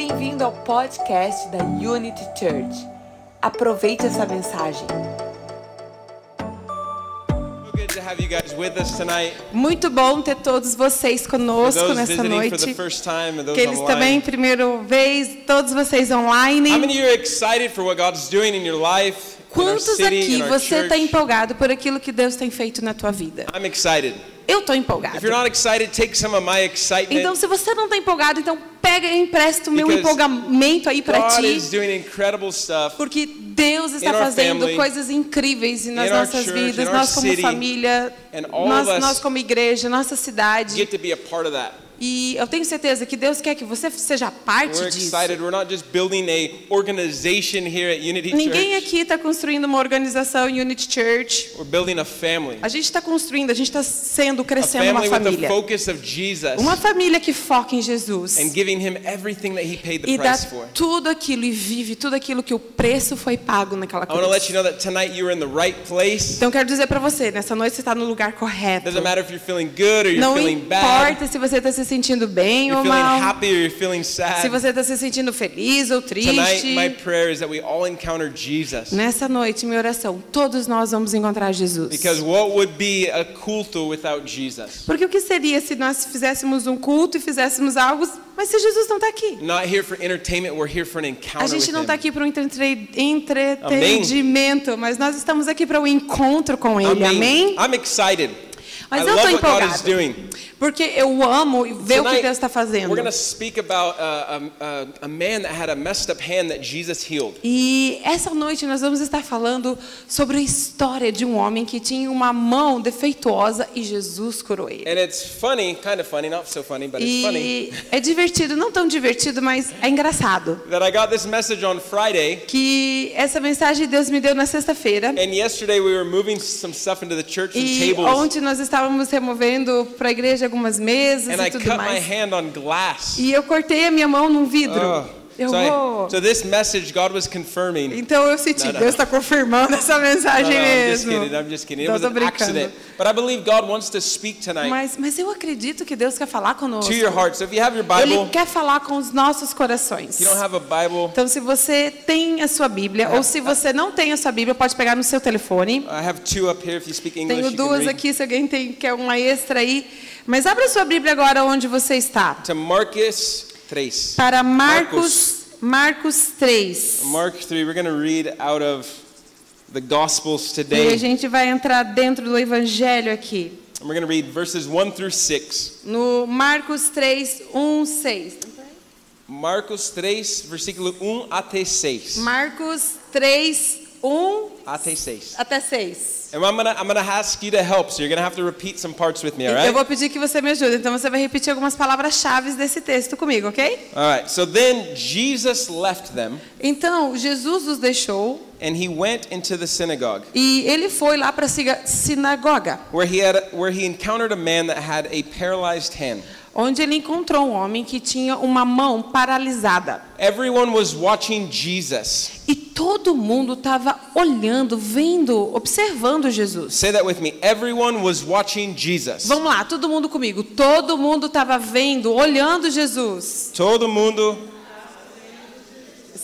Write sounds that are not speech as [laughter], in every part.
Bem-vindo ao podcast da Unity Church. Aproveite essa mensagem. Muito bom ter todos vocês conosco nessa noite. Aqueles também, primeira vez, todos vocês How online. many of you are excited for what God's doing in your life, in our Quantos aqui você está empolgado por aquilo que Deus tem feito na tua vida? Eu estou empolgado. Então, se você não está empolgado, então pega e empresta o meu Because empolgamento aí para ti. Porque Deus está fazendo family, coisas incríveis nas nossas church, vidas, nós como city, família, nós, nós como igreja, nossa cidade. E eu tenho certeza que Deus quer que você seja parte We're disso. excited. We're not just building a organization here at Unity Ninguém Church. aqui está construindo uma organização em Unity Church. We're building a family. A gente está construindo, a gente está sendo, crescendo uma family with the família. focus of Jesus Uma família que foca em Jesus. and giving him everything that he paid the E dá for. tudo aquilo e vive tudo aquilo que o preço foi pago naquela I want to let you cruz. know that tonight you are in the right place. Então quero dizer para você, nessa noite você está no lugar correto. Doesn't matter if you're feeling good or you're Não feeling bad. importa se você está se sentindo bem You're ou feeling mal. happy or you're feeling sad. Se você está se sentindo feliz ou Tonight, triste. my prayer is that we all encounter Jesus. Nessa noite, minha oração, todos nós vamos encontrar Jesus. Because what would be a culto without Jesus? Porque o que seria se nós fizéssemos um culto e fizéssemos algo, mas se Jesus não está aqui? Not here for entertainment, we're here for an A encounter gente with não está aqui para um entre- entretenimento, mas nós estamos aqui para um encontro com Ele. Amém? I'm excited. Mas I eu estou empolgado. Porque eu amo ver o que Tonight, Deus está fazendo. About uh, a, a, a man that had a messed up hand that Jesus healed. E essa noite nós vamos estar falando sobre a história de um homem que tinha uma mão defeituosa e Jesus curou ele. And it's funny, kind of funny, not so funny, but it's funny, E é divertido, não tão divertido, mas é engraçado. that I got this message on Friday. Que essa mensagem Deus me deu na sexta-feira. And yesterday we were moving some stuff into the church, some E ontem nós estávamos removendo para a igreja algumas mesas And I e tudo cut my mais. hand on glass. E eu cortei a minha mão num vidro. Oh. Eu So, vou. I, so this message, God was confirming. Então eu senti, Não, não. Deus está confirmando essa mensagem no, I'm just mesmo. kidding. I'm just kidding. It Não, was an accident. But I believe God wants to speak tonight Mas, mas eu acredito que Deus quer falar conosco. to your heart. So if you have your Ele Bible, quer falar com os nossos corações. you don't have a Bible, Então, se você tem a sua Bíblia, ou se você não tem a sua Bíblia, pode pegar no seu telefone. I have two up here. If you speak English, Tenho duas aqui, se alguém tem, quer uma extra aí. Mas abra sua Bíblia agora onde você está. To Marcus 3. Para Marcos, Marcos 3. Mark 3. We're going to read out of the Gospels E a today. gente vai entrar dentro do Evangelho aqui. And we're going to read verses 1 through 6. No Marcos 3, 1, 6. Marcos 3, versículo 1 até 6. Marcos 3, 1 Até 6. até 6. And I'm gonna I'm gonna ask you to help, so you're gonna have to repeat some parts with me, all Eu vou pedir que você me ajude. Então você vai repetir algumas palavras-chave desse texto comigo, ok? All right. So then Jesus left them, Então Jesus os deixou and he went into the synagogue, e ele foi lá para a sinagoga, where he had where he encountered a man that had a paralyzed hand. Onde ele encontrou um homem que tinha uma mão paralisada. Everyone was watching Jesus. E todo mundo estava olhando, vendo, observando Jesus. Say that with me. Everyone was watching Jesus. Vamos lá, todo mundo comigo. Todo mundo estava vendo, olhando Jesus. Todo mundo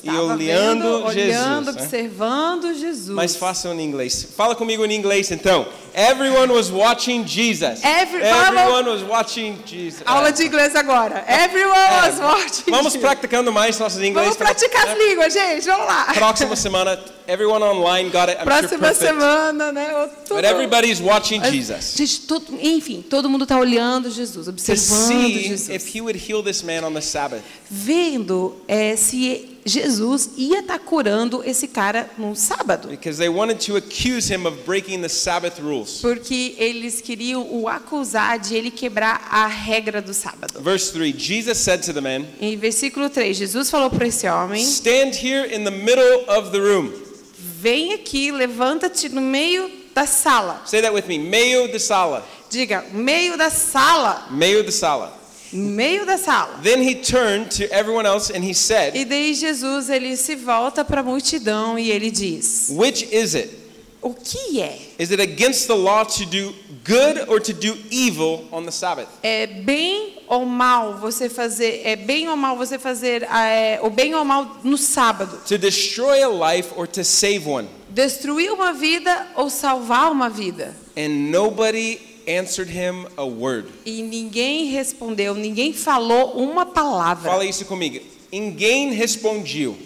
Estava olhando vendo, Jesus, olhando, né? observando Jesus. mais fácil em inglês. Fala comigo em inglês então. Everyone was watching Jesus. Every- Everyone was watching Jesus. Aula de inglês agora. Everyone É, was watching. Vamos Jesus. praticando mais nossos inglês. Vamos praticar as línguas, gente. Vamos lá. Próxima semana, everyone online got it. I'm sure Próxima perfect. semana, né? Tudo- But everybody's watching Jesus Gente, todo- enfim, todo mundo está olhando Jesus, observando Jesus, if he would heal this man on the Sabbath. vendo é, se Jesus ia estar curando esse cara no sábado, Because they wanted to accuse him of breaking the Sabbath rules. porque eles queriam o acusar de ele quebrar a regra do sábado. Verse 3 Jesus said to the man, Em versículo 3, Jesus falou para esse homem: Stand here in the middle of the room. Vem aqui, levanta-te no meio da sala. Say that with me. Meio de sala. Diga, meio da sala, Meio de sala. meio da sala. Then he turned to everyone else and he said, E daí Jesus ele se volta para a multidão e ele diz: Which is it? O que é? Is it against the law to do good or to do evil on the Sabbath? É bem ou mal você fazer, é bem ou mal você fazer é, o bem ou mal no sábado? To destroy a life or to save one? Destruir uma vida ou salvar uma vida? And nobody answered him a word. E ninguém respondeu, ninguém falou uma palavra. Fala isso comigo. Ninguém respondiu.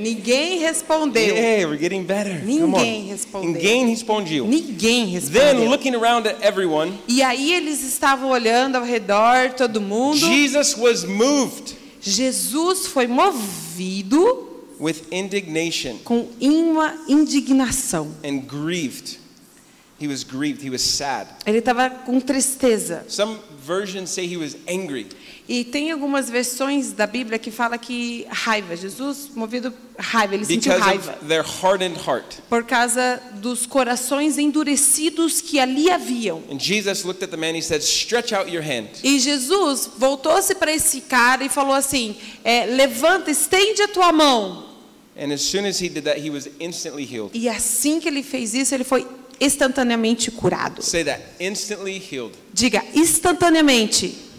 Ninguém respondeu. Yeah, we're getting better. Ninguém on. respondeu. Ninguém respondiu. Ninguém Then, respondeu. looking around at everyone, E aí eles estavam olhando ao redor, todo mundo. Jesus was moved Jesus foi movido with indignation com uma indignação. and grieved. He was grieved. He was sad. Ele estava com tristeza. Some versions say he was angry. E tem algumas versões da Bíblia que fala que raiva, Jesus movido raiva, ele sentiu raiva por causa dos corações endurecidos que ali haviam. And Jesus looked at the man. He said, "Stretch out your hand." E Jesus voltou-se para esse cara e falou assim: é, levanta, estende a tua mão. And as soon as he did that, he was instantly healed. E assim que ele fez isso, ele foi instantaneamente curado. Say that. Instantly healed. Diga instantaneamente.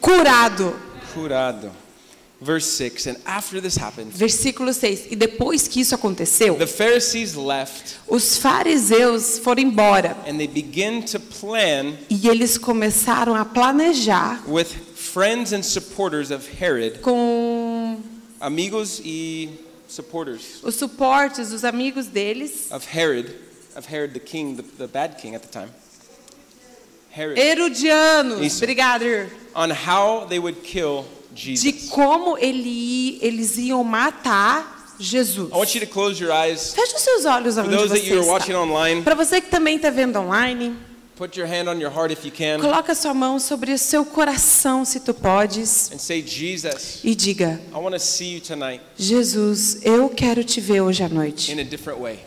Curado. Curado. Verse 6. And after this happened, Versículo 6. E depois que isso aconteceu, the Pharisees left os fariseus foram embora and they began to plan e eles começaram a planejar with friends and supporters of Herod, com amigos e supporters os suportes dos amigos deles, of Herod, of Herod the king, the, the bad king at the time. Herod, herodianos, obrigado, on how they would kill de Jesus. como ele, eles iam matar Jesus. I want you to close your eyes. Feche os seus olhos For onde those that você you are watching está. online, Para você que também está vendo online, put your hand on your heart if you can coloca sua mão sobre o seu coração, se tu podes, and say, Jesus, e diga: I want to see you tonight Jesus, eu quero te ver hoje à noite. in a different way.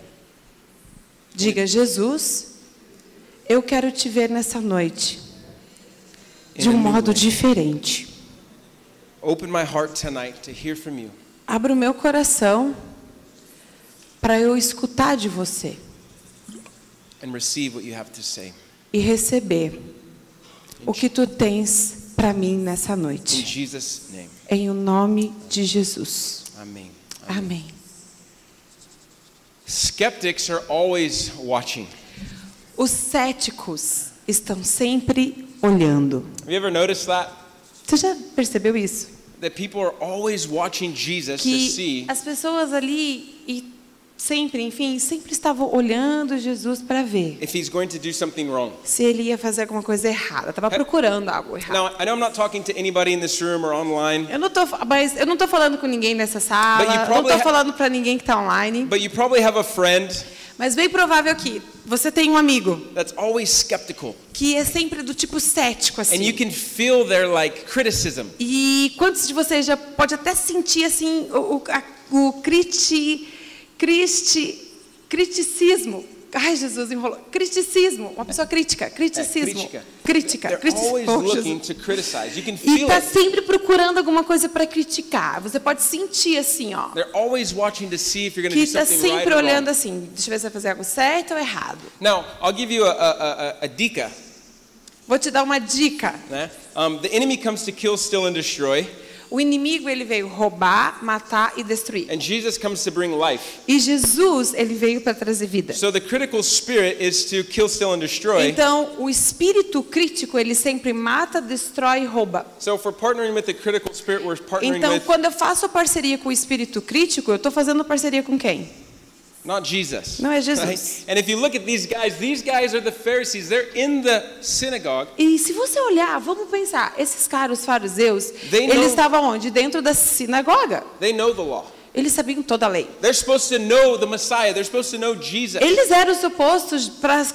Diga, Jesus, eu quero te ver nessa noite de In um modo diferente. Open my heart tonight to hear from you. Abra o meu coração para eu escutar de você and receive what you have to say. e receber o que tu tens para mim nessa In noite. Jesus' name. Em o nome de Jesus. Amen. Amém. Skeptics are always watching. Os céticos estão sempre olhando. Have you ever noticed that? Você já percebeu isso? That people are always watching Jesus to Que see as pessoas ali e sempre, enfim, sempre estavam olhando Jesus para ver if he's going to do something wrong. se ele ia fazer alguma coisa errada. Estava procurando algo errado. Now, I know I'm not talking to anybody in this room or online, Eu não tô, mas eu não tô falando com ninguém nessa sala. Não tô falando para ninguém que está online. but you probably have a friend Mas bem provável que você tem um amigo that's always skeptical. que é sempre do tipo cético And you assim. can feel their like criticism. E quantos de vocês já pode até sentir assim o, o, a- o criti, cristi, criticismo? Ai, Jesus, enrolou. Criticismo, uma pessoa crítica, É, criticismo. crítica. Crítica, They're criticismo. always Oh, E está sempre procurando alguma coisa para criticar. Você pode sentir assim, ó. They're always watching to see if you're Que está right sempre or olhando assim, deixa eu ver se vai fazer algo certo ou errado. Now, I'll give you a, a, a, a dica. Vou te dar uma dica. né? Um, the enemy comes to kill, steal, and destroy, O inimigo ele veio roubar, matar e destruir. and Jesus comes to bring life. E Jesus ele veio para trazer vida. So the critical spirit is to kill, steal, and destroy. Então, o espírito crítico, ele sempre mata, destrói e rouba. So if we're partnering with the critical spirit, we're partnering Então, with quando eu faço parceria com o espírito crítico, eu estou fazendo parceria com quem? Not Jesus. Não é Jesus. Right? And if you look at these guys, these guys are the Pharisees. They're in the synagogue. E se você olhar, vamos pensar, esses caras, os fariseus, They know- eles estavam onde? Dentro da sinagoga. They know the law. Eles sabiam toda a lei. They're supposed to know the Messiah. They're supposed to know Jesus. Eles eram supostos para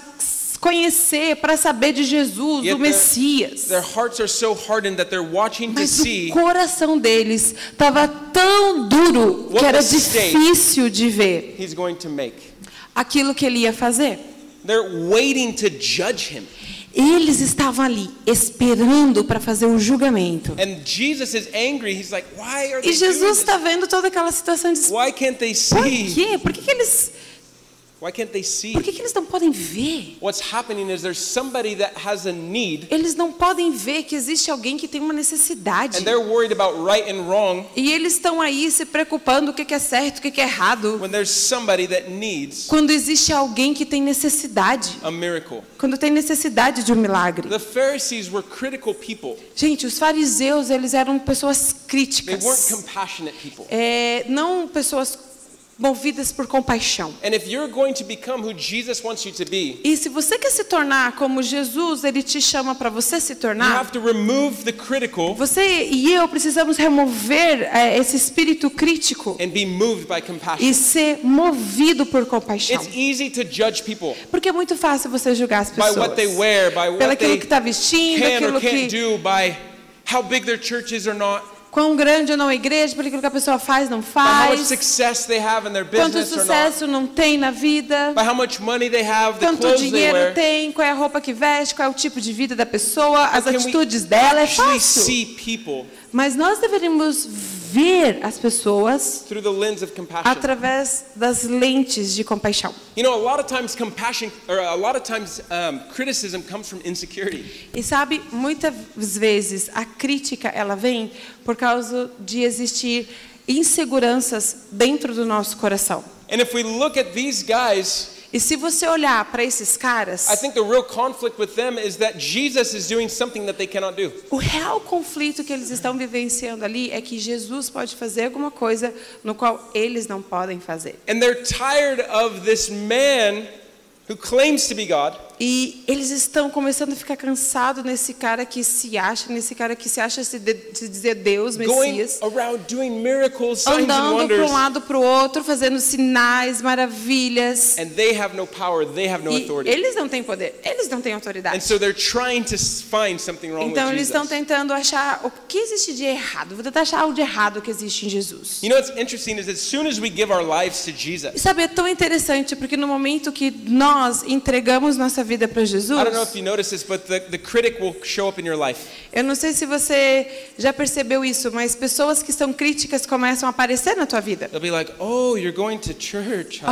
conhecer, para saber de Jesus, Yet do Messias. Their hearts are so hardened that they're watching to Mas see o coração deles estava tão duro que era difícil de ver he's going to make. aquilo que ele ia fazer. They're waiting to judge him. Eles estavam ali esperando para fazer o julgamento. And Jesus is angry. He's like, why are E Jesus está vendo toda aquela situação de Why can't they por see? quê? Por que, que eles Why can't they see? Por que, que eles não podem ver? What's happening is there's somebody that has a need Eles não podem ver que existe alguém que tem uma necessidade. and they're worried about right and wrong E eles estão aí se preocupando o que é certo, o que é errado. when there's somebody that needs Quando existe alguém que tem necessidade. a miracle. Quando tem necessidade de um milagre. The Pharisees were critical people. Gente, os fariseus, eles eram pessoas They críticas. weren't compassionate people. É, não pessoas movidas por compaixão. And if you're going to become who Jesus wants you to be, E se você quer se tornar como Jesus, ele te chama para você se you tornar, have to remove the critical você e eu precisamos remover é, esse espírito crítico and be moved by e compassion. ser movido por compaixão. It's easy to judge people Porque é muito fácil você julgar as by what they pessoas wear, by pelo what aquilo they que está vestindo, aquilo can't que do, by how big their church is or not, quão grande ou não é a igreja, por aquilo que a pessoa faz, não faz, quanto sucesso não tem na vida. have, Quanto dinheiro tem, qual é a roupa que veste, qual é o tipo de vida da pessoa, as atitudes dela, é fácil. Mas nós deveríamos ver as pessoas through the lens of compassion. através das lentes de compaixão. You know, a lot of times compassion, or a lot of times um, criticism comes from insecurity. E sabe, muitas vezes a crítica ela vem por causa de existir inseguranças dentro do nosso coração. And if we look at these guys, E se você olhar para esses caras, I think the real conflict with them is that Jesus is doing something that they cannot do. o real conflito que eles estão vivenciando ali é que Jesus pode fazer alguma coisa no qual eles não podem fazer. And they're tired of this man who claims to be God E eles estão começando a ficar cansados nesse cara que se acha, nesse cara que se acha se, de, se dizer Deus, Messias, around doing miracles, andando para um lado para o outro, fazendo sinais, maravilhas. and they have no power, they have no E authority. eles não têm poder, eles não têm And autoridade. so they're trying to s- find something wrong Então with eles estão tentando achar o que existe de errado. Vou tentar achar o de errado que existe em Jesus. You know as soon as we give our lives to E Jesus, sabe, é tão interessante porque no momento que nós entregamos nossa vida para I Jesus, don't know if you notice this, but the, the critic will show up in your life. eu não sei se você já percebeu isso, mas pessoas que são críticas começam a aparecer na tua vida. They'll be like, "Oh, you're going to church, huh?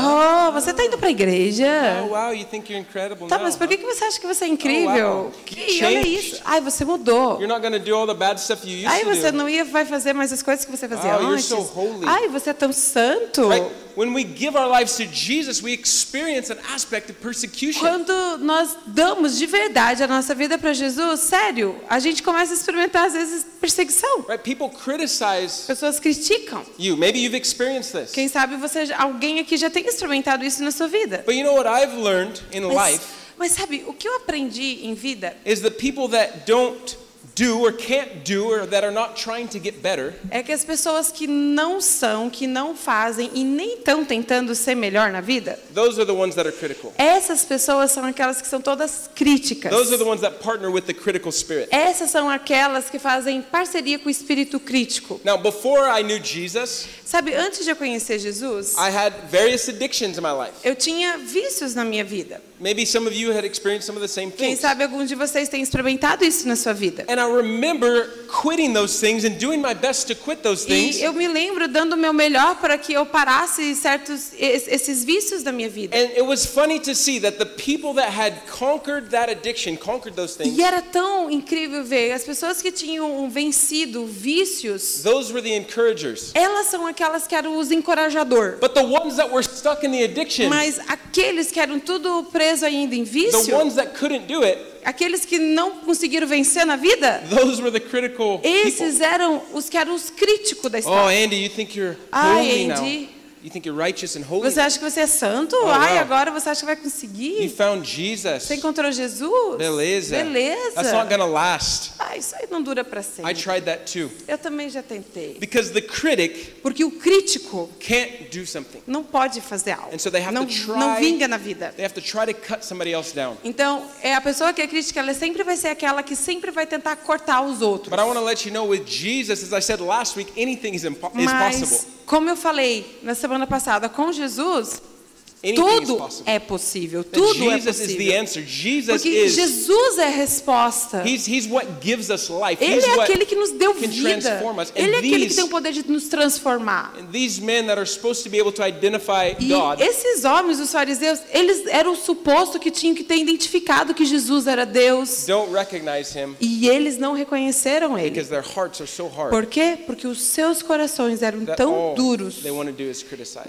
Oh, você está indo para a igreja? Oh, wow, you think you're incredible Tá, now? mas por que huh? você acha que você é incrível? wow. Que, olha isso. Ai, você mudou. You're not going to do all the bad stuff you used Ai, to você do." não ia vai fazer mais as coisas que você fazia Oh, you're antes. so holy. Ai, você é tão santo. Right? When we give our lives to Jesus, we experience an aspect of persecution. Quando nós damos de verdade a nossa vida para Jesus, sério, a gente começa a experimentar às vezes perseguição. Right? People criticize Pessoas criticam. you. Maybe you've experienced this. Quem sabe você, alguém aqui já tem experimentado isso na sua vida. But you know what I've learned in Mas, life mas sabe, o que eu aprendi em vida is that people that don't do or can't do or that are not trying to get better é que as pessoas que não são, que não fazem e nem estão tentando ser melhor na vida, those are the ones that are critical. essas pessoas são aquelas que são todas críticas. Those are the ones that partner with the critical spirit. Essas são aquelas que fazem parceria com o espírito crítico. Now, before I knew Jesus, Sabe, antes de eu conhecer Jesus, I had various addictions in my life. eu tinha vícios na minha vida. Maybe some of you had experienced some of the same Quem things. sabe alguns de vocês têm experimentado isso na sua vida. And I remember quitting those things and doing my best to quit those things. E eu me lembro dando o meu melhor para que eu parasse certos es- esses vícios da minha vida. And it was funny to see that the people that had conquered that addiction, conquered those things, E era tão incrível ver as pessoas que tinham vencido vícios, those were the encouragers. elas são aquelas que eram os encorajador. But the ones that were stuck in the addiction, Mas aqueles que eram tudo preso ainda em the vício, ones that couldn't do it, aqueles que não conseguiram vencer na vida, those were the critical esses people. eram os que eram os críticos da Oh, história. Andy, you think you're Ai, holy now? Andy. You think you're righteous and holy? Você acha que você é santo? Oh, Ai, wow. agora você acha que vai You conseguir? found Jesus. Você encontrou Jesus? Beleza. Beleza. That's not gonna last. Ah, isso aí não dura para I sempre. tried that too. Eu também já tentei. Because the critic Porque o crítico can't do something. não pode fazer algo. And so they have Não, to try- não vinga na vida. They have to try to cut somebody else down. Então, é a pessoa que é crítica, ela sempre vai ser aquela que sempre vai tentar cortar os outros. But I want to let you know with Jesus, as I said last week, anything is, impo- is Mas, possible. como eu falei na semana passada, com Jesus, tudo possible. é possível, tudo é Jesus the possível. Porque. Jesus é a resposta. He's, he's what gives us life. Ele é aquele que nos deu vida. Ele é aquele que tem o poder de nos transformar. and these men that are supposed to be able to identify E God, esses homens, os fariseus, eles eram suposto que tinham que ter identificado que Jesus era Deus. don't recognize him E eles não reconheceram ele. because their hearts are so hard Por quê? Porque os seus corações eram tão duros.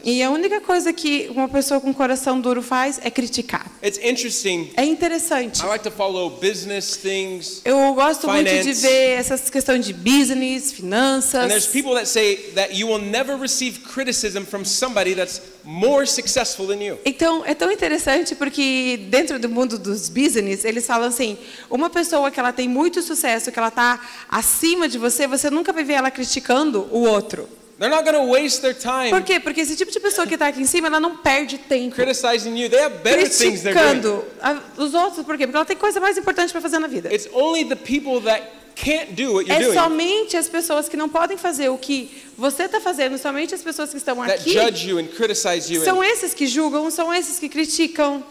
E a única coisa que uma pessoa com coração duro faz é criticar. It's interesting. É interessante. I like to follow business things. Eu gosto muito de Finance. ver essas questões de business, finanças. And there's people that say that you will never receive criticism from somebody that's more successful than you. Então, é tão interessante porque dentro do mundo dos business, eles falam assim, uma pessoa que ela tem muito sucesso, que ela está acima de você, você nunca vai ver ela criticando o outro. They're not going to waste their time Por quê? Porque esse tipo de pessoa que está aqui em cima, ela não perde tempo criticizing you. They have better things they're doing. a- os outros. Por quê? Porque ela tem coisa mais importante para fazer na vida. It's only the people that can't do what you're É doing somente as pessoas que não podem fazer o que você está fazendo, somente as pessoas que estão that aqui, judge you and criticize you. são And esses que julgam, são esses que criticam.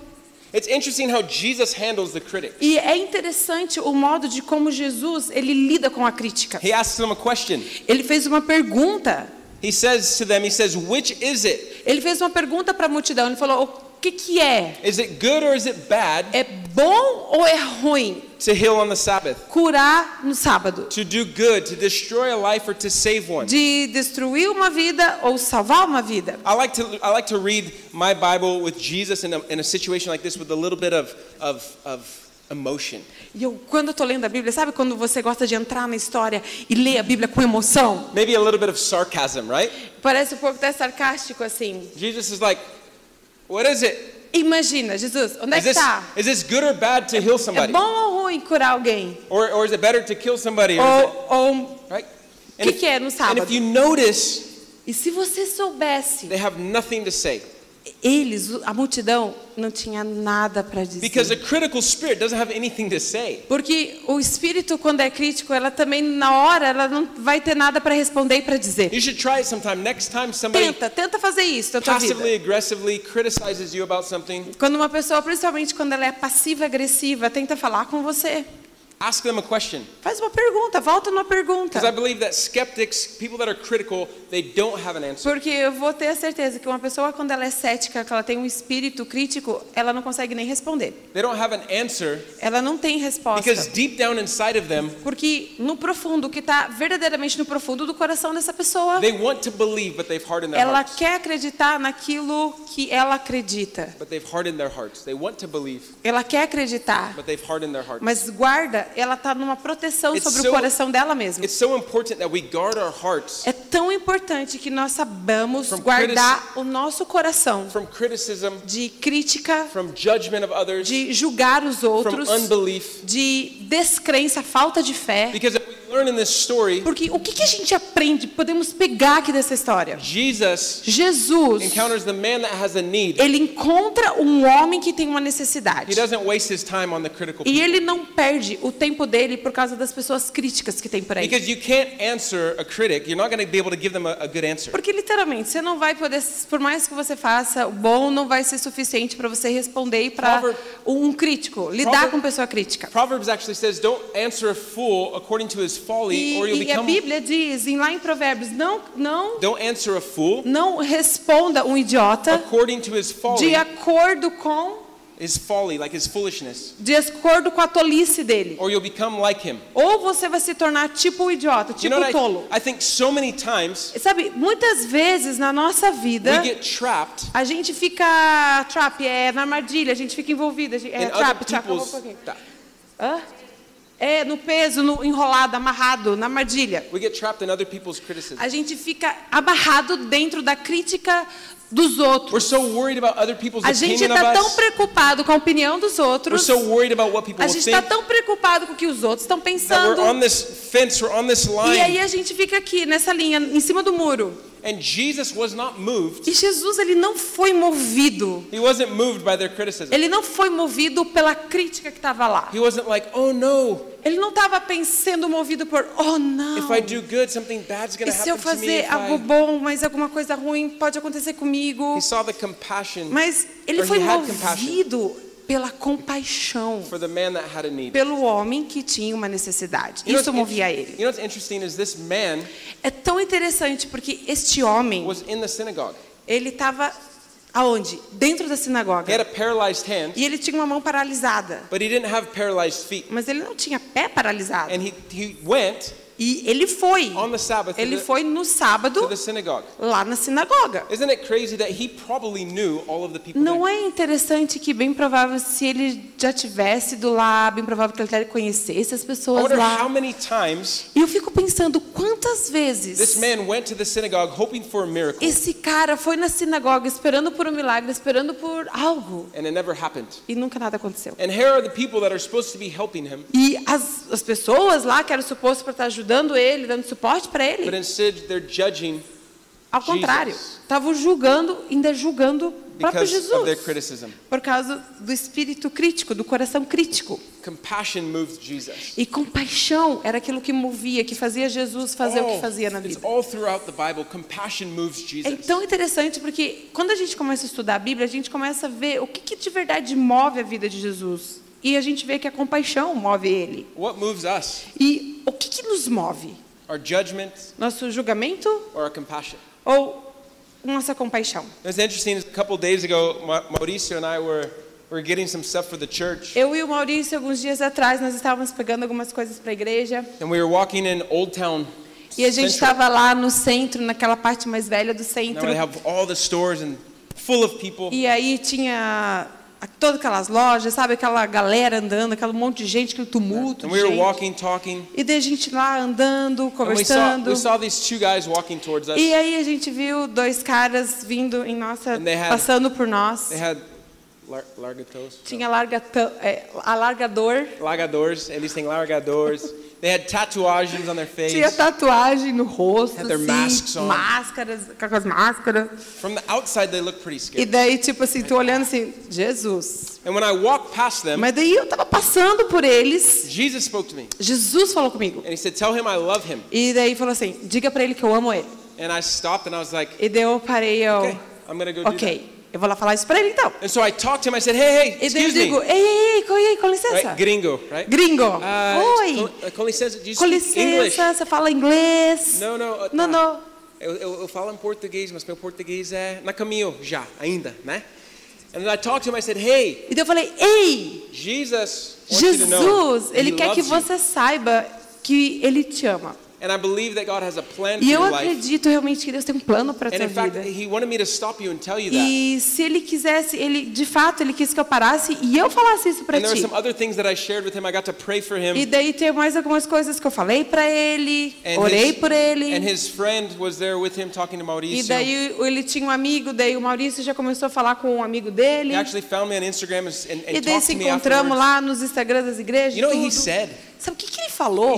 It's interesting how Jesus handles the critic. E é interessante o modo de como Jesus ele lida com a crítica. He asks them a question. Ele fez uma pergunta. He says to them, he says, "Which is it? Ele fez uma pergunta para a multidão. Ele falou: o que que é? Is it good or is it bad É bom ou é ruim to heal on the Sabbath? curar no sábado? To do good, to destroy a life or to save one?" De destruir uma vida ou salvar uma vida? I like to I like to read my Bible with Jesus in a, in a situation like this with a little bit of of, of emotion. E eu, quando estou lendo a Bíblia, sabe quando você gosta de entrar na história e ler a Bíblia com emoção? Maybe a little bit of sarcasm, right? Parece um pouco até sarcástico assim. Jesus is like, "What is it? Imagina, Jesus, onde é que está? is this good or bad to heal É somebody? bom ou ruim curar alguém? Or or is it better to kill somebody? Ou, ou right? que que é no and sábado? if you notice, E se você soubesse, they have nothing to say eles, a multidão, não tinha nada para dizer. because a critical spirit doesn't have anything to say. Porque o espírito, quando é crítico, ela também, na hora, ela não vai ter nada para responder e para dizer. You should try it sometime. Next time somebody Tenta, tenta fazer isso na tua passively aggressively criticizes you about something, Quando uma pessoa, principalmente quando ela é passiva-agressiva, tenta falar com você. Ask them a question. Faz uma pergunta, volta numa pergunta. Because I believe that skeptics, people that are critical, they don't have an answer. Porque eu vou ter a certeza que uma pessoa, quando ela é cética, que ela tem um espírito crítico, ela não consegue nem responder. They don't have an answer Ela não tem resposta. because deep down inside of them, Porque no profundo, o que está verdadeiramente no profundo do coração dessa pessoa, they want to believe, but they've hardened their ela hearts. quer acreditar naquilo que ela acredita. But they've hardened their hearts. They want to believe, Ela quer acreditar, but they've hardened their hearts. mas guarda, ela está numa proteção It's sobre so- o coração dela mesma. So important that we guard our hearts É tão importante que nós sabamos guardar o nosso coração from criticism, de crítica, from judgment of others, de julgar os from outros, de descrença, falta de fé. Because if we learn in this story, Porque o que, que a gente aprende, podemos pegar aqui dessa história? Jesus Jesus, encounters the man that has a need. ele encontra um homem que tem uma He necessidade. doesn't waste his time on the critical E ele não perde o tempo dele por causa das pessoas críticas que tem por aí. Because you can't answer a critic. You're not going to be able to give them a, a good answer. Porque literalmente, você não vai poder, por mais que você faça, o bom não vai ser suficiente para você responder para um crítico, lidar Proverb- com pessoa crítica. Proverbs actually says, "Don't answer a fool according to his folly, E, or you'll e a become." Bíblia diz, em, lá em Provérbios, não, não, Don't answer a fool não responda um idiota according to his folly. de acordo com His folly, like his foolishness, de acordo com a tolice dele. or you'll become like him. Ou você vai se tornar tipo o idiota, You tipo know o what tolo. I, I think so many times Sabe, muitas vezes na nossa vida we get trapped a gente fica trap, é na armadilha, a gente fica envolvida, gente- é trap, trap, um pouquinho. Hã? É, no peso, no enrolado, amarrado, na armadilha. We get trapped in other people's criticism. A gente fica abarrado dentro da crítica dos outros. We're so worried about other people's A gente está tão preocupado com a opinião dos We're outros. so worried about what people A gente está tão preocupado com o que os outros estão pensando. Fence, on this E aí line, a gente fica aqui nessa linha, em cima do muro. And Jesus was not moved. E Jesus ele não foi movido. He wasn't moved by their criticism. Ele não foi movido pela crítica que estava lá. He wasn't like, oh no, Ele não estava sendo movido por, oh não. if I do good, something bad's going E se eu fazer algo bom, mas alguma coisa ruim pode acontecer comigo. He saw the compassion Mas ele foi movido pela compaixão for the man that had a need. pelo homem que tinha uma necessidade. Isso movia ele. You know what's interesting is this man É tão interessante porque este homem, was in the synagogue. ele estava aonde? Dentro da He had a sinagoga. hand, E ele tinha uma mão paralisada. but he didn't have paralyzed feet. Mas ele não tinha pé paralisado. And he, he went E ele foi. Sabbath Ele foi no sábado lá na sinagoga. Isn't it crazy that he probably knew all of the people Não é interessante que bem provável se ele já tivesse ido lá, bem provável que ele até conhecesse as pessoas lá. many times E eu fico pensando quantas this vezes man went to the synagogue hoping for a miracle, esse cara foi na sinagoga esperando por um milagre, esperando por algo and it never happened. e nunca nada aconteceu. And here are the people that are supposed to be helping him, E as, as pessoas lá que eram supostas para estar ajudando ele, dando suporte para but ele, instead they're judging ao contrário, estavam julgando, ainda julgando o próprio Jesus. Por causa do espírito crítico, do coração crítico. E compaixão era aquilo que movia, que fazia Jesus fazer o que fazia na vida. Bible. É tão interessante porque quando a gente começa a estudar a Bíblia, a gente começa a ver o que, que de verdade move a vida de Jesus. E a gente vê que a compaixão move ele. What moves us? E o que, que nos move? Our judgment Nosso julgamento or our compassion? ou nossa compaixão? It's interesting. A couple days ago, Ma- Mauricio and I were were getting some stuff for the church, Eu e o Maurício, alguns dias atrás, nós estávamos pegando algumas coisas para a igreja. and we were walking in Old Town. E a gente estava lá no centro, naquela parte mais velha do Now centro. they have all the stores and full of people. E aí tinha todas aquelas lojas, sabe? Aquela galera andando, aquele monte de gente, aquele tumulto we walking, talking, E daí a gente lá andando, and we saw conversando. we saw. E aí a gente viu dois caras vindo em nossa, had- passando por nós. Lar Tinha largatão, é, alargador, largadores. Eles têm largadores. They had tatuagens on their face. tinha tatuagem no rosto, Had their assim, masks on. máscaras, com as máscaras. From the outside, they look pretty E scary. daí, tipo assim, tô olhando assim, Jesus. And when I walked past them, Mas daí eu tava passando por eles, Jesus spoke to me, Jesus falou comigo. and he said, "Tell him I love him." E daí falou assim, diga pra ele que eu amo ele. And I stopped, and I was like, E daí eu parei, eu, "Okay, I'm gonna go do that." Eu vou lá falar isso pra ele então. And so I talked to him. I said, "Hey, hey, E excuse digo, me." ei, ei, ei, com, ei, com licença. Right, gringo, right? Gringo, Uh, oi, Com, com licença, do you com speak English? licença, você fala inglês? Não, não. uh, Não, tá. não. Eu, eu, eu falo em português, mas meu português é na caminho já, ainda, né? And then I talked to him. I said, "Hey, E daí eu falei, ei, Jesus Jesus, ele quer que you." você saiba que ele te ama. And I believe that God has a plan for E eu acredito realmente que Deus tem um plano para And tua vida. He wanted me to stop you and tell you that. E se ele quisesse, ele de fato ele quis que eu parasse e eu falasse isso para And there were ti. some other things that I shared with him. I got to pray for him. E daí tem mais algumas coisas que eu falei para ele, And orei his- por ele. And his friend was there with him talking to E daí ele tinha um amigo, daí o Maurício já começou a falar com um amigo dele. He actually found me on Instagram and, and, E daí se encontramos lá nos Instagrams das igrejas. You know what he tudo. Sabe o que, que ele falou?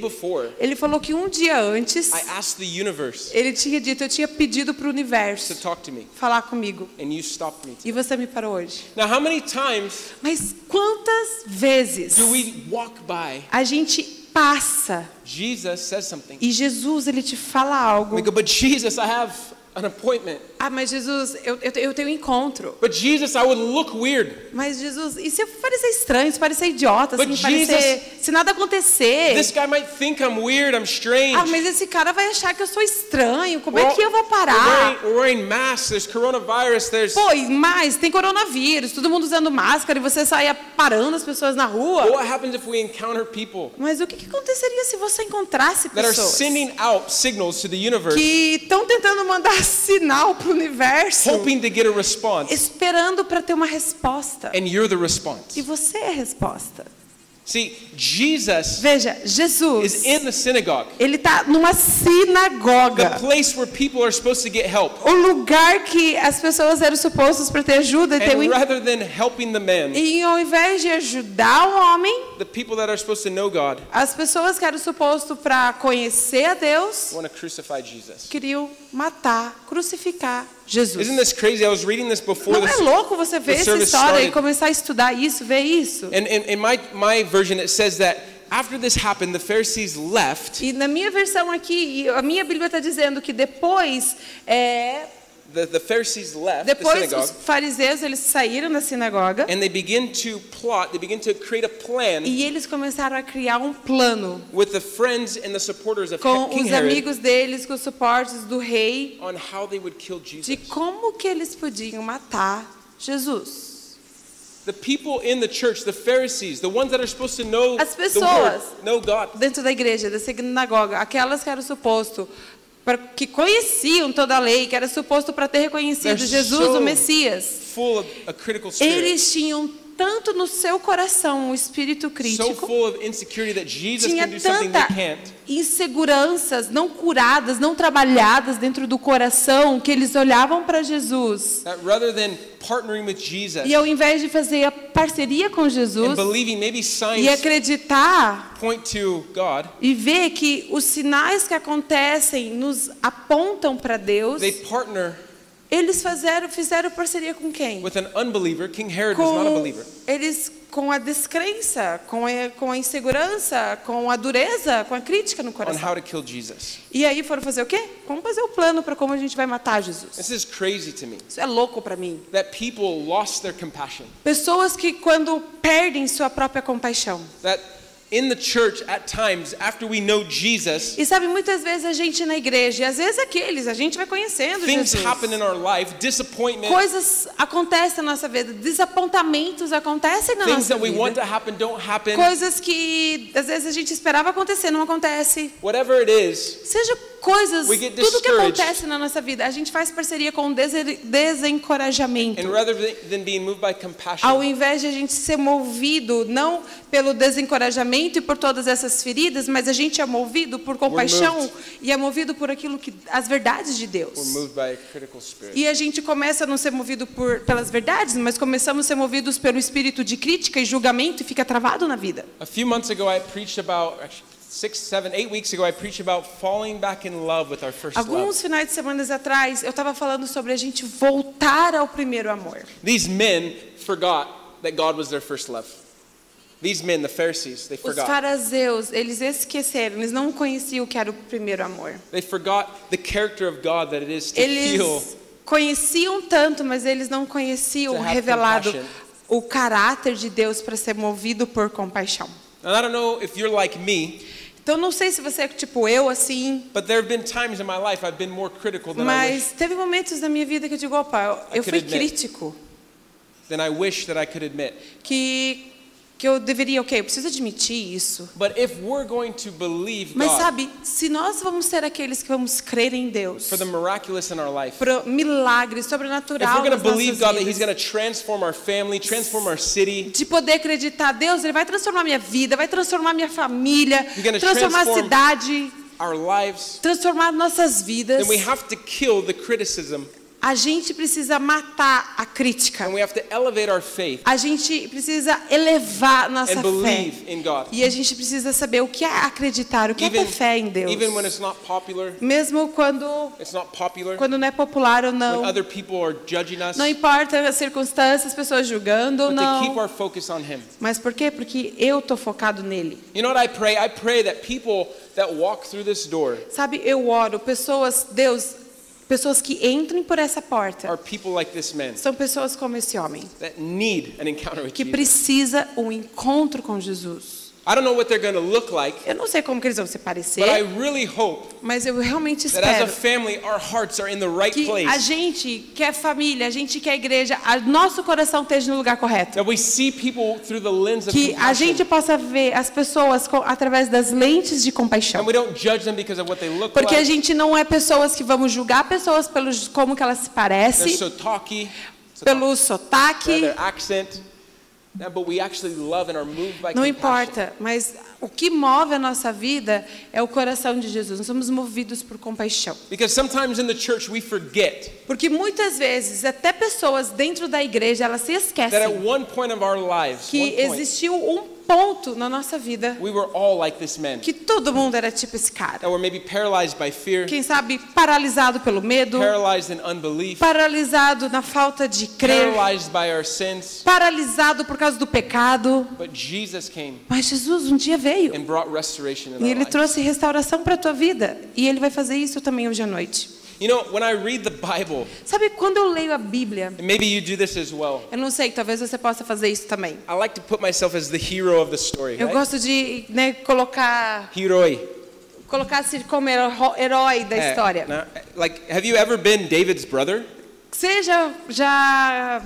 Before, Ele falou que um dia antes I asked the universe ele tinha dito, eu tinha pedido para o to universo talk to me, falar comigo. and you stopped me. E você me parou hoje. Now, how many times Mas quantas vezes do we walk by? a gente passa Jesus says something. e Jesus ele te fala algo? Go, but Jesus, I have an appointment. Ah, mas Jesus, eu, eu, eu tenho um encontro. But Jesus, I would look weird. Mas Jesus, e se eu parecer estranho, se parecer idiota, But se, parecer, Jesus- se nada acontecer? This guy might think I'm weird, I'm strange. Ah, mas esse cara vai achar que eu sou estranho. Como We're é que eu vou We're parar? wearing, we're wearing masks, there's coronavirus, there's. Pô, mais, tem coronavírus, todo mundo usando máscara e você saia parando as pessoas na rua. what happens if we encounter people Mas o que, que aconteceria se você encontrasse that are pessoas sending out signals to the universe, que estão tentando mandar sinal pro universo, hoping to get a response, esperando para ter uma resposta? and you're the response? E você é a resposta. See, Jesus Veja, is Jesus, in the synagogue, ele está numa the sinagoga. place where people are supposed to get help. O lugar que as pessoas eram supostas para ter ajuda e ter And rather than helping the man, E ao invés de ajudar o homem, the people that are supposed to know God as pessoas que eram supostas para conhecer a Deus want to crucify Jesus. queriam matar, crucificar Jesus. Isn't this crazy? I was reading this before Não é louco você ver essa história e started. começar a estudar isso, ver isso? And in, my, my version, it says that after this happened, the Pharisees left. E na minha versão aqui, e a minha Bíblia está dizendo que depois, é, The, the Pharisees left the depois synagogue. os fariseus eles saíram da sinagoga And they begin to plot, they begin to create a plan e eles começaram a criar um plano with the friends and the supporters of com King os Herod amigos deles, com os suportes do rei, on how they would kill de Jesus. como que eles podiam matar Jesus. The people in the church, the Pharisees, the ones that are supposed to know As the word, pessoas. know God, dentro da igreja, da sinagoga, aquelas que eram suposto pra, que conheciam toda a lei, que era suposto para ter reconhecido They're Jesus, so o Messias, eles tinham tanto no seu coração o espírito crítico, tinha tanta inseguranças não curadas, não trabalhadas dentro do coração, que eles olhavam para Jesus. E ao invés de fazer a parceria com Jesus e acreditar e ver que os sinais que acontecem nos apontam para Deus, partner eles fizeram, fizeram parceria com quem? with an unbeliever. King Herod was not a Com believer. eles com a descrença, com a, com a insegurança, com a dureza, com a crítica no on coração. how to kill Jesus. E aí foram fazer o quê? Vamos fazer o plano para como a gente vai matar Jesus. This is crazy to me. Isso é louco para mim. That people lost their compassion. Pessoas que quando perdem sua própria compaixão. That in the church, at times, after we know Jesus, E sabe, muitas vezes a gente na igreja, e às vezes aqueles, a gente vai conhecendo things Jesus. happen in our life, disappointment, Coisas acontecem na nossa vida, desapontamentos acontecem na things nossa that we want to vida. happen don't happen. Coisas que às vezes a gente esperava acontecer, não acontece. Whatever it is, Seja coisas, tudo que acontece na nossa vida, a gente faz parceria com desencorajamento. Ao invés de a gente ser movido não pelo desencorajamento e por todas essas feridas, mas a gente é movido por compaixão e é movido por aquilo que as verdades de Deus. E a gente começa a não ser movido por, pelas verdades, mas começamos a ser movidos pelo espírito de crítica e julgamento e fica travado na vida. A few months ago, I preached about, actually, six, seven, eight weeks ago, I preached about falling back in love with our first love. Alguns finais de semana atrás, eu estava falando sobre a gente voltar ao primeiro amor. These men forgot that God was their first love. These men, the Pharisees, they Os forgot. fariseus, eles esqueceram, eles não conheciam o que era o primeiro amor. They forgot the character of God that it is to heal. Eles conheciam tanto, mas eles não conheciam have revelado o caráter de Deus para ser movido por compaixão. And I don't know if you're like me, Então não sei se você é tipo eu assim, but there have been times in my life I've been more critical than I wish, mas teve momentos na minha vida que eu digo, opa, eu, eu fui admit. crítico, than I wish that I could admit. que que eu deveria, ok, eu preciso admitir isso. But if we're going to believe Mas God sabe, se nós vamos ser aqueles que vamos crer em Deus, for life, para milagre sobrenatural nas nossas vidas, de poder acreditar, Deus, Ele vai transformar minha vida, vai transformar minha família, transformar a cidade, transformar nossas vidas. then we have to kill the criticism A gente precisa matar a crítica. and we have to elevate our faith A gente precisa elevar nossa fé. believe in God. E a gente precisa saber o que é acreditar, o que é ter fé em Deus. even when it's not popular, Mesmo quando, it's not popular, quando não é popular ou não. other people are judging us, Não importa as circunstâncias, as pessoas julgando ou não. our focus on Him. Mas por quê? Porque eu tô focado nele. You know what I pray? I pray that people that walk through this door Sabe, eu oro, pessoas, Deus, pessoas que entrem por essa porta. are people like this man São pessoas como esse homem, that need an encounter with que Jesus. precisa um encontro com Jesus. I don't know what they're going to look like, Eu não sei como que eles vão se parecer, but I really hope mas eu realmente that as a espero family, our hearts are in the right que a place. gente que é família, a gente que é igreja, a nosso coração esteja no lugar correto. That we see people through the lens of Que a gente possa ver as pessoas com- através das lentes de compaixão. And we don't judge them because of what they look Porque a like. gente não é pessoas que vamos julgar pessoas pelos como que elas se They're parecem, so talky, pelo sotaque, accent. Não importa, mas o que move a nossa vida é o coração de Jesus. Nós somos movidos por compaixão. Because sometimes in the church we forget Porque muitas vezes, até pessoas dentro da igreja, elas se that at esquecem one point of our lives, que existiu um ponto na nossa vida we were all like this man. que todo mundo era tipo esse cara. Fear, Quem sabe paralisado pelo medo, unbelief, paralisado na falta de crer, paralyzed by our sins. paralisado por causa do pecado. But Jesus came Mas Jesus um dia veio and brought restoration in e ele lives. trouxe restauração para a tua vida. E ele vai fazer isso também hoje à noite. You know, when I read the Bible, Sabe quando eu leio a Bíblia? maybe you do this as well, Eu não sei, talvez você possa fazer isso também. I like to put myself as the hero of the story. Eu Right? gosto de né, colocar, assim como herói da É, história. now, like, have you ever been David's brother? Seja já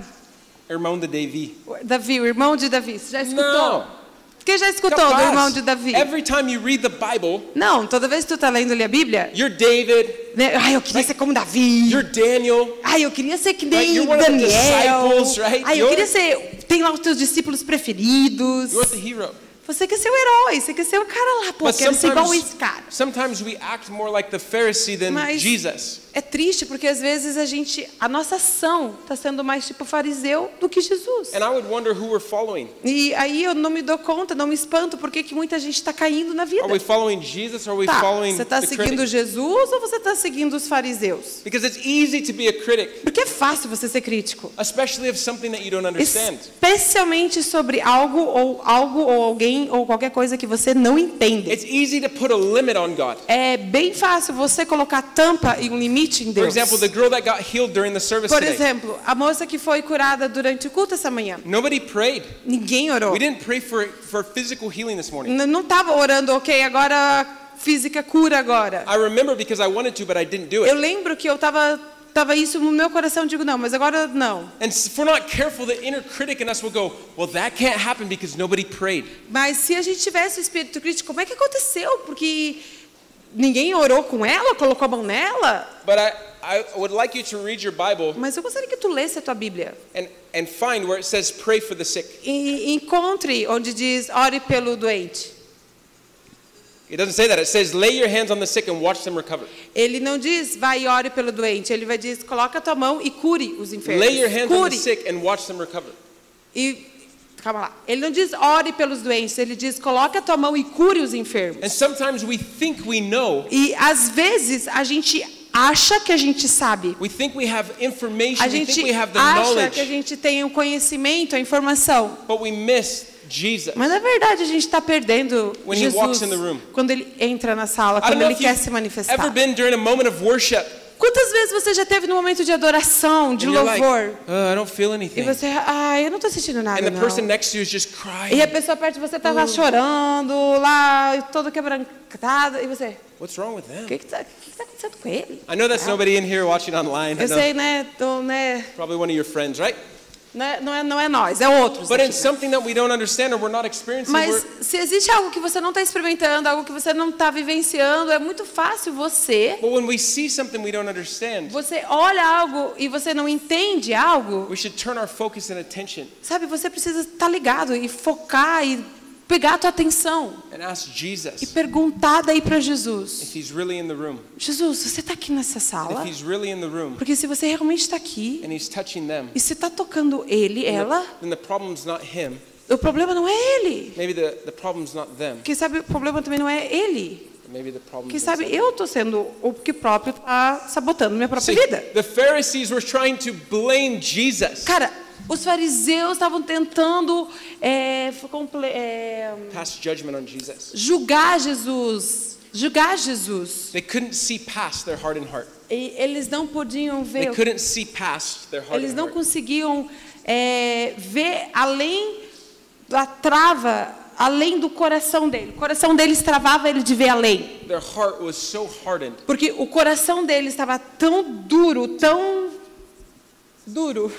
Irmão de Davi. Davi, o irmão de Davi. Você já escutou? Não. Quem já escutou do Capaz. irmão de Davi? Every time you read the Bible, Não, toda vez que tu tá lendo ali a Bíblia, you're David, né? Ai, eu queria ser como Davi. you're Daniel, Ai, eu queria ser que nem the Daniel. right? Ai, eu You're- queria ser. Tem lá os teus discípulos preferidos. you're the hero. Você quer ser o herói, você quer ser o cara lá. Pô, But quero ser igual esse cara. sometimes we act more like the Pharisee than Mas Jesus. É triste porque às vezes a gente, a nossa ação está sendo mais tipo fariseu do que Jesus. And I would wonder who we're following. E aí eu não me dou conta, não me espanto porque que muita gente está caindo na vida. Are we following Jesus or are we Tá, following você está seguindo? Jesus ou você está seguindo os fariseus? Because it's easy to be a critic, Porque é fácil você ser crítico. especially of something that you don't understand. Especialmente sobre algo ou algo ou alguém ou qualquer coisa que você não entende. It's easy to put a limit on God. É bem fácil você colocar tampa e um limite em For Deus. example, the girl that got healed during the service Por today. exemplo, a moça que foi curada durante o culto essa manhã. Nobody prayed. Ninguém orou. We didn't pray for, for physical healing this morning. Não estava orando, ok, agora física cura agora. I remember because I wanted to, but I didn't do Eu it. lembro que eu estava tava isso no meu coração, digo não, mas agora não. And if we're not careful, the inner critic in us will go, well, that can't happen because nobody prayed. Mas se a gente tivesse o espírito crítico, como é que aconteceu? Porque ninguém orou com ela, colocou a mão nela. But I, I would like you to read your Bible Mas eu gostaria que tu lesse a tua Bíblia and, and find where it says pray for the sick. e encontre onde diz ore pelo doente. It doesn't say that. It says lay your hands on the sick and watch them recover. Ele não diz vai e ore pelo doente, ele vai dizer coloca a tua mão e cure os enfermos. Lay your hands on the Cure. sick and watch them recover. E calma lá. Ele não diz ore pelos doentes, ele diz coloca a tua mão e cure os enfermos. And sometimes we think we know. E às vezes a gente acha que a gente sabe. We think we have information. A We think gente we have the acha que a knowledge. gente tem o conhecimento, a informação. But we miss Jesus. Mas na verdade a gente está perdendo When he Jesus walks in the room. quando ele entra na sala, I quando ele quer se ever manifestar. been during a moment of worship. Quantas vezes você já teve no momento de adoração, de you're like, louvor, "Uh, e você, ah, eu não estou sentindo nada And the não. person next to you is just E crying. a pessoa perto de você está lá chorando, lá todo quebrantado, e você, What's wrong with o them? que está que que tá acontecendo com ele? I know that's nobody in here watching online. Eu sei, né, tô, né, probably one of your friends, right? Não é, não é, não é nós, é outros. But aqui. in something that we don't understand or we're not experiencing, Mas se existe algo que você não está experimentando, algo que você não está vivenciando, é muito fácil você, but when we see something we don't understand, você olha algo e você não entende algo, we should turn our focus and attention sabe, você precisa estar ligado e focar e pegar a tua atenção and ask e perguntar daí para Jesus. if he's really in the room. Jesus, você está aqui nessa sala? if he's really in the room Porque se você realmente está aqui and he's touching them, e se está tocando ele, then ela, the, him. o problema não é ele. Maybe the, the problem's not them. Quem sabe o problema também não é ele. Quem sabe eu estou sendo o que próprio está sabotando minha própria See, vida. the Pharisees were trying to blame Jesus. Cara, os fariseus estavam tentando é, é, Pass judgment on Jesus. julgar Jesus, julgar Jesus. They couldn't see past their hardened heart. E eles não podiam ver, eles não heart. conseguiam é, ver além da trava, além do coração dele. O coração deles travava ele de ver além. Their heart was so hardened Porque o coração deles estava tão duro, tão duro,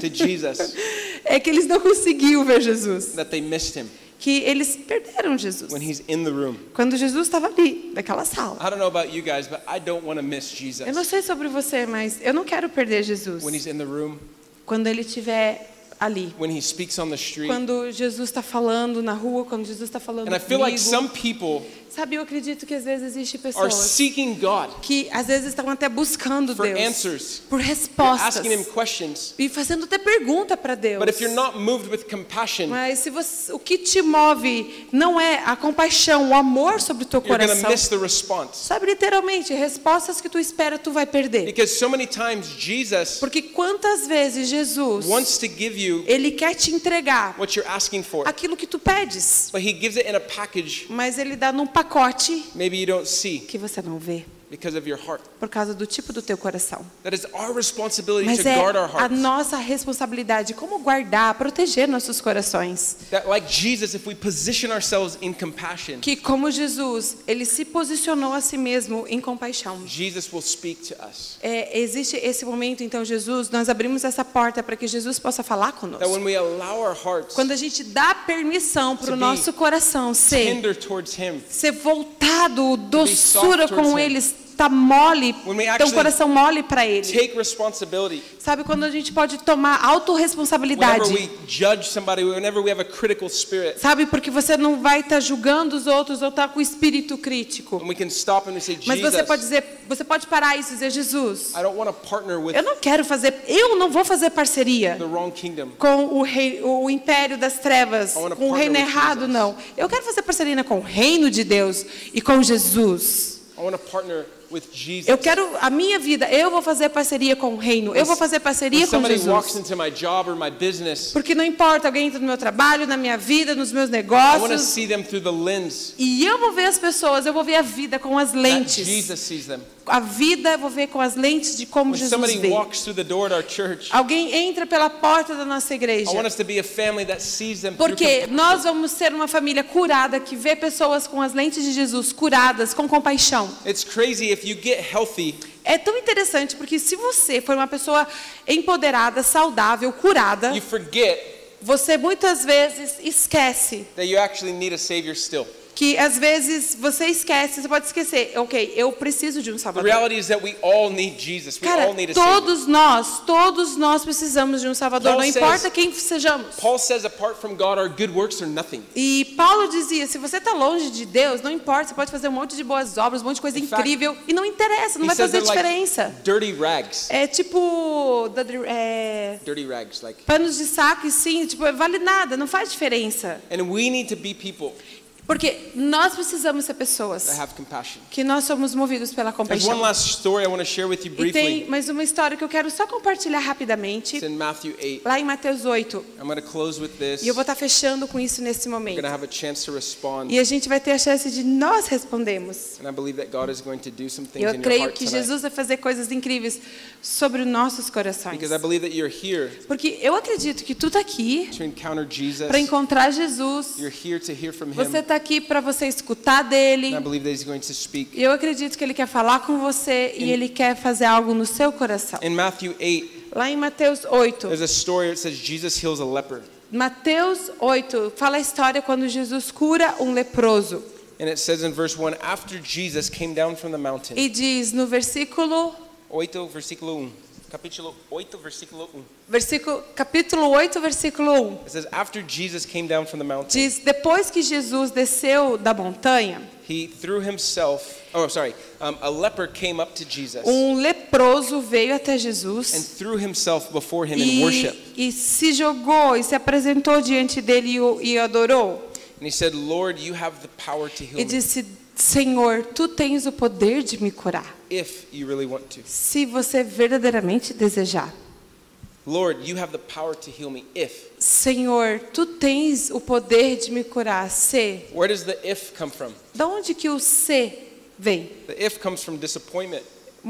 to Jesus [laughs] é que eles não conseguiam ver Jesus. that they missed him Que eles perderam Jesus. when he's in the room. Quando Jesus estava ali, naquela sala. Guys, Eu não sei sobre você, mas eu não quero perder Jesus. when he's in the room. Quando ele estiver ali. when he speaks on the street. Quando Jesus está falando na rua, quando Jesus está falando And I feel like comigo. some people Sabe, eu acredito que às vezes existe pessoas seeking God, que às vezes estão até buscando Deus answers. por respostas e fazendo até pergunta para Deus. But if you're not moved with compassion, Mas se você, o que te move não é a compaixão, o amor sobre o teu coração. miss the response. Sabe, literalmente, respostas que tu espera, tu vai perder. Because so many times Jesus Porque quantas vezes Jesus, wants to give you ele quer te entregar what you're asking for, aquilo que tu pedes, but he gives it in a package mas ele dá num pacote maybe you don't see. que você não vê, because of your heart. por causa do tipo do teu coração. That is our responsibility Mas to é guard our a nossa responsabilidade como guardar, proteger nossos corações. That like Jesus, if we position ourselves in compassion, Que como Jesus, ele se posicionou a si mesmo em compaixão. Jesus will speak to us. É, existe esse momento, então, Jesus, nós abrimos essa porta para que Jesus possa falar That conosco. when we allow our hearts Quando a gente dá permissão para o nosso coração ser, ser voltado, doçura com towards Estar mole, ter um coração mole para Ele. take responsibility. Sabe quando a gente pode tomar autorresponsabilidade? we judge somebody, whenever we have a critical spirit, Sabe, porque você não vai estar julgando os outros ou estar com o espírito crítico. and we can stop and we say, Mas você pode Jesus, dizer, você pode parar isso e dizer, Jesus, I don't want to partner with eu não quero fazer, eu não vou fazer parceria the wrong kingdom. com o, rei, o império das trevas, com o reino errado, não. Eu quero fazer parceria com o reino de Deus e com Jesus. I want to partner. Eu quero a minha vida, eu vou fazer parceria com o reino, eu vou fazer parceria com Jesus. Porque não importa, alguém entra no meu trabalho, na minha vida, nos meus negócios, e eu vou ver as pessoas, eu vou ver a vida com as lentes. A vida eu vou ver com as lentes de como When Jesus vê. church, Alguém entra pela porta da nossa igreja. Porque nós vamos ser uma família curada que vê pessoas com as lentes de Jesus curadas, com compaixão. It's crazy if you get healthy, É tão interessante porque se você for uma pessoa empoderada, saudável, curada, you forget você muitas vezes esquece that you actually need a savior still. Que às vezes você esquece, você pode esquecer, ok, eu preciso de um The salvador. reality is that we all need Jesus. We Cara, all need a savior. todos nós, todos nós precisamos de um salvador, Paul não says- importa quem sejamos. Paul says apart from God, our good works are nothing. E Paulo dizia: se você está longe de Deus, não importa, você pode fazer um monte de boas obras, um monte de coisa In fact, incrível, e não interessa, não vai fazer diferença. like dirty rags. É tipo. da- é, Dirty rags, like. panos de saco, e sim, tipo, vale nada, não faz diferença. And we need to be people Porque nós precisamos ser pessoas that have compassion. que nós somos movidos pela compaixão. E tem mais uma história que eu quero só compartilhar rapidamente, It's in Matthew 8. lá em Mateus 8. I'm going to close with this. E eu vou estar fechando com isso nesse momento. E a gente vai ter a chance de nós some things Eu creio que. Jesus vai fazer coisas incríveis sobre os nossos corações. Porque eu acredito que tu está aqui para encontrar Jesus. Você está aqui para você escutar dele. Eu acredito que ele quer falar com você e ele quer fazer algo no seu coração. In Matthew 8, Lá em Mateus 8. there's a story that says Jesus heals a leper. Mateus 8 fala a história quando Jesus cura um leproso. And it says in verse 1 After Jesus came down from the mountain. E diz no versículo 8, versículo 1. Capítulo 8, versículo 1. versículo capítulo 8, versículo 1. It says, After Jesus came down from the mountain, Diz: Depois que Jesus desceu da montanha, he threw himself, oh, sorry, um, a leper came up to Jesus um leproso veio até and Jesus threw himself before him in worship. e, e se jogou e se apresentou diante dele e o, e o adorou. And he said, Lord, you have the power to heal E me disse: Senhor, tu tens o poder de me curar, if you really want to. se você verdadeiramente desejar. Lord, you have the power to heal me if. Senhor, tu tens o poder de me curar, se. Where does the if come from? Da onde que o se vem? The if comes from disappointment.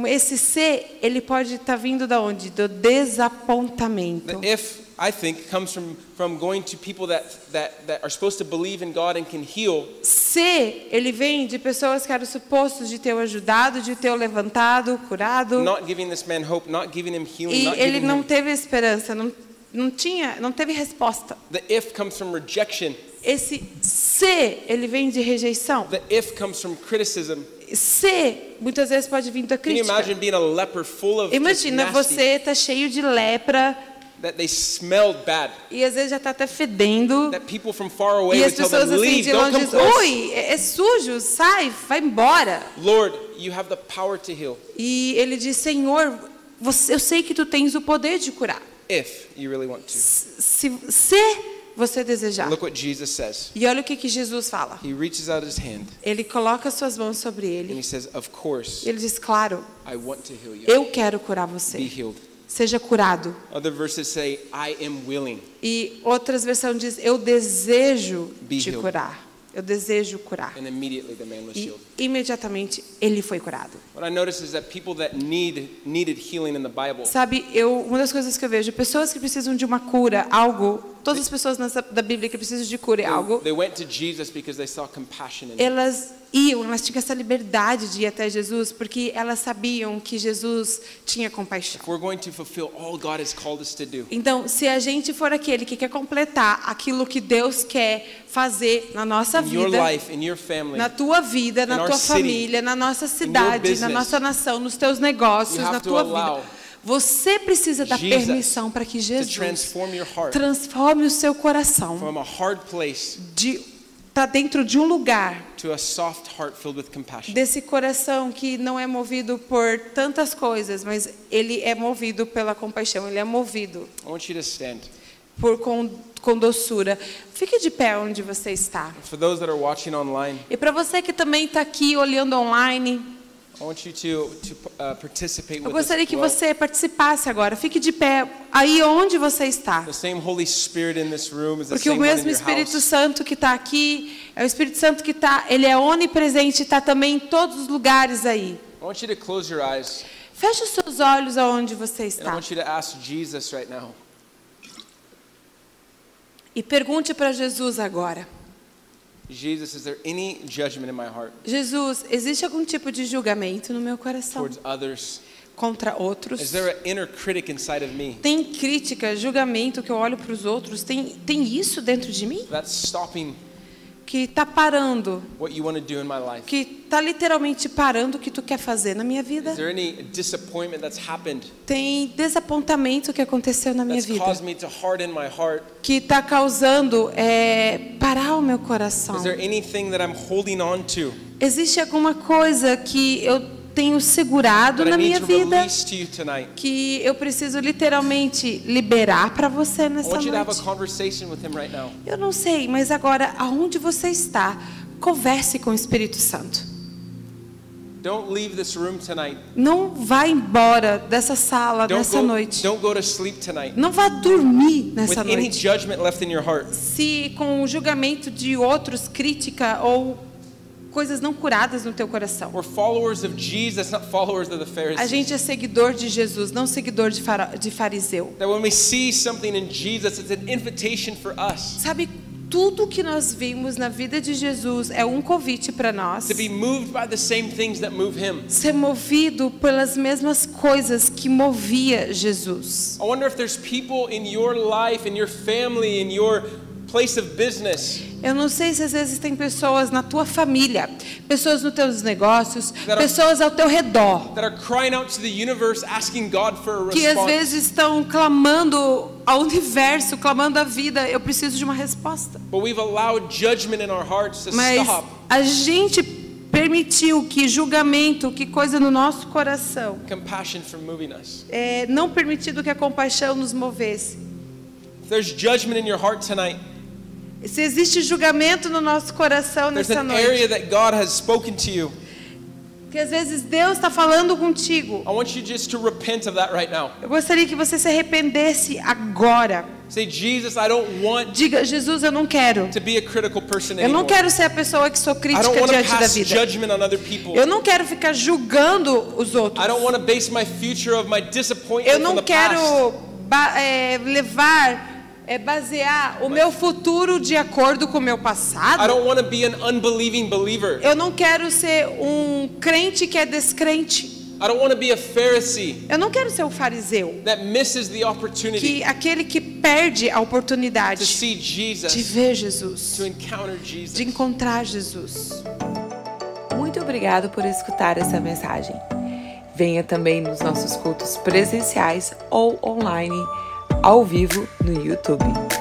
Esse se, ele pode estar vindo da onde? Do desapontamento. The if, I think, comes from, from going to people that, that, that are supposed to believe in God and can heal, Se, ele vem de pessoas que eram supostos de ter o ajudado, de ter o levantado, curado. not giving this man hope, not giving him healing, E not ele giving não him. teve esperança, não, não tinha, não teve resposta. The if comes from rejection. Esse se, ele vem de rejeição. The if comes from criticism. Se, muitas vezes pode vir da Can you crítica. imagine being a leper full of just Imagina você tá cheio de lepra, that they smelled bad. E às vezes já está até fedendo. That people from far away E as tell them, pessoas assim de longe dizem, ui, é, é sujo, sai, vai embora. Lord, you have the power to heal E ele diz, Senhor, você, eu sei que tu tens o poder de curar. if you really want to. Se, se você desejar. Look what Jesus says. E olha o que, que Jesus fala. He reaches out his hand Ele coloca suas mãos sobre and ele. he says, Of course, Ele diz, claro, I want to heal you. eu quero curar Be você. healed. Seja curado. Other verses say, I am willing. E outras versões diz, eu desejo Be te healed. curar. Eu desejo curar. And immediately the man was E healed. imediatamente ele foi curado. What I notice is that people that need needed healing in the Bible, Sabe, eu, uma das coisas que eu vejo, pessoas que precisam de uma cura, algo, todas as pessoas nessa, da Bíblia que precisam de cura, they, algo, they went to Jesus because they saw compassion in him. elas iam, elas tinham essa liberdade de ir até Jesus, porque elas sabiam que Jesus tinha compaixão. Então, se a gente for aquele que quer completar aquilo que Deus quer fazer na nossa in your vida, life, in your family, na tua vida, na tua city, família, na nossa cidade, na business, nossa nação, nos teus negócios, na tua vida. Você precisa dar Jesus permissão para que Jesus transforme o seu coração de tá dentro de um lugar to a soft heart filled with compassion. desse coração que não é movido por tantas coisas, mas ele é movido pela compaixão, ele é movido I want you to stand. por com, com doçura. Fique de pé onde você está. For those that are watching online, E para você que também está aqui olhando online, Uh, eu gostaria que você participasse agora. Fique de pé aí onde você está. The same Holy Spirit in this room is the Porque o mesmo Espírito. Santo que está aqui, é o Espírito Santo que está, ele é onipresente, está também em todos os lugares aí. Feche os seus olhos aonde você está. E pergunte para Jesus agora. Jesus, is there any judgment in my heart Jesus, existe algum tipo de julgamento no meu coração towards others? contra outros? Is there an inner critic inside of me Tem crítica, julgamento que eu olho para os outros? Tem, tem isso dentro de mim? that's stopping Que está parando, what you want to do in my life? que está literalmente parando o que tu quer fazer na minha vida? Is there any disappointment that's happened Tem desapontamento que aconteceu na minha vida? caused me to harden my heart? Que está causando é, parar o meu coração? Is there anything that I'm holding on to Existe alguma coisa que eu tenho segurado na minha vida? que eu preciso literalmente liberar para você nessa noite. right. Eu não sei, mas agora aonde você está, converse com o Espírito Santo. Don't leave this room tonight. Não vá embora dessa sala Don't nessa go, noite. don't go to sleep tonight Não vá dormir with nessa any noite. judgment left in your heart. Se com o julgamento de outros, crítica ou coisas não curadas no teu coração. We're followers of Jesus, not followers of the A gente é seguidor de Jesus, não seguidor de, de fariseu. That when we see something in Jesus, it's an invitation for us Sabe, tudo que nós vimos na vida de Jesus é um convite para nós. to be moved by the same things that move him. ser movido pelas mesmas coisas que movia Jesus. I wonder if there's people in your life, in your family, in your place of business Eu não sei se às vezes tem pessoas na tua família, pessoas nos teus negócios, are- pessoas ao teu redor, that are crying out to the universe asking God for a que às vezes estão clamando ao universo, clamando à vida, eu preciso de uma resposta. But we've allowed judgment in our hearts to Mas stop a gente permitiu que julgamento, que coisa no nosso coração, é, não permitido que a compaixão nos movesse. If there's judgment in your heart tonight, Se existe julgamento no nosso coração there's nessa noite, area that God has spoken to you. que às vezes Deus está falando contigo, I want you just to repent of that right now. eu gostaria que você se arrependesse agora. Say, Jesus, I don't want Diga, Jesus, eu não quero. to be a critical person Eu não quero ser a pessoa que sou I don't crítica want to diante da vida. judgment on other people. Eu não quero ficar julgando os outros. I don't want to base my future of my disappointment Eu não quero é, levar, é, basear o meu futuro de acordo com o meu I passado. don't want to be an unbelieving believer. Eu não quero ser um crente que é descrente. I don't want to be a Pharisee Eu não quero ser um fariseu. that misses the opportunity Que aquele que perde a to oportunidade see de Jesus, ver Jesus, to encounter de Jesus. encontrar Jesus. Muito obrigado por escutar essa mensagem. Venha também nos nossos cultos presenciais ou online ao vivo no YouTube.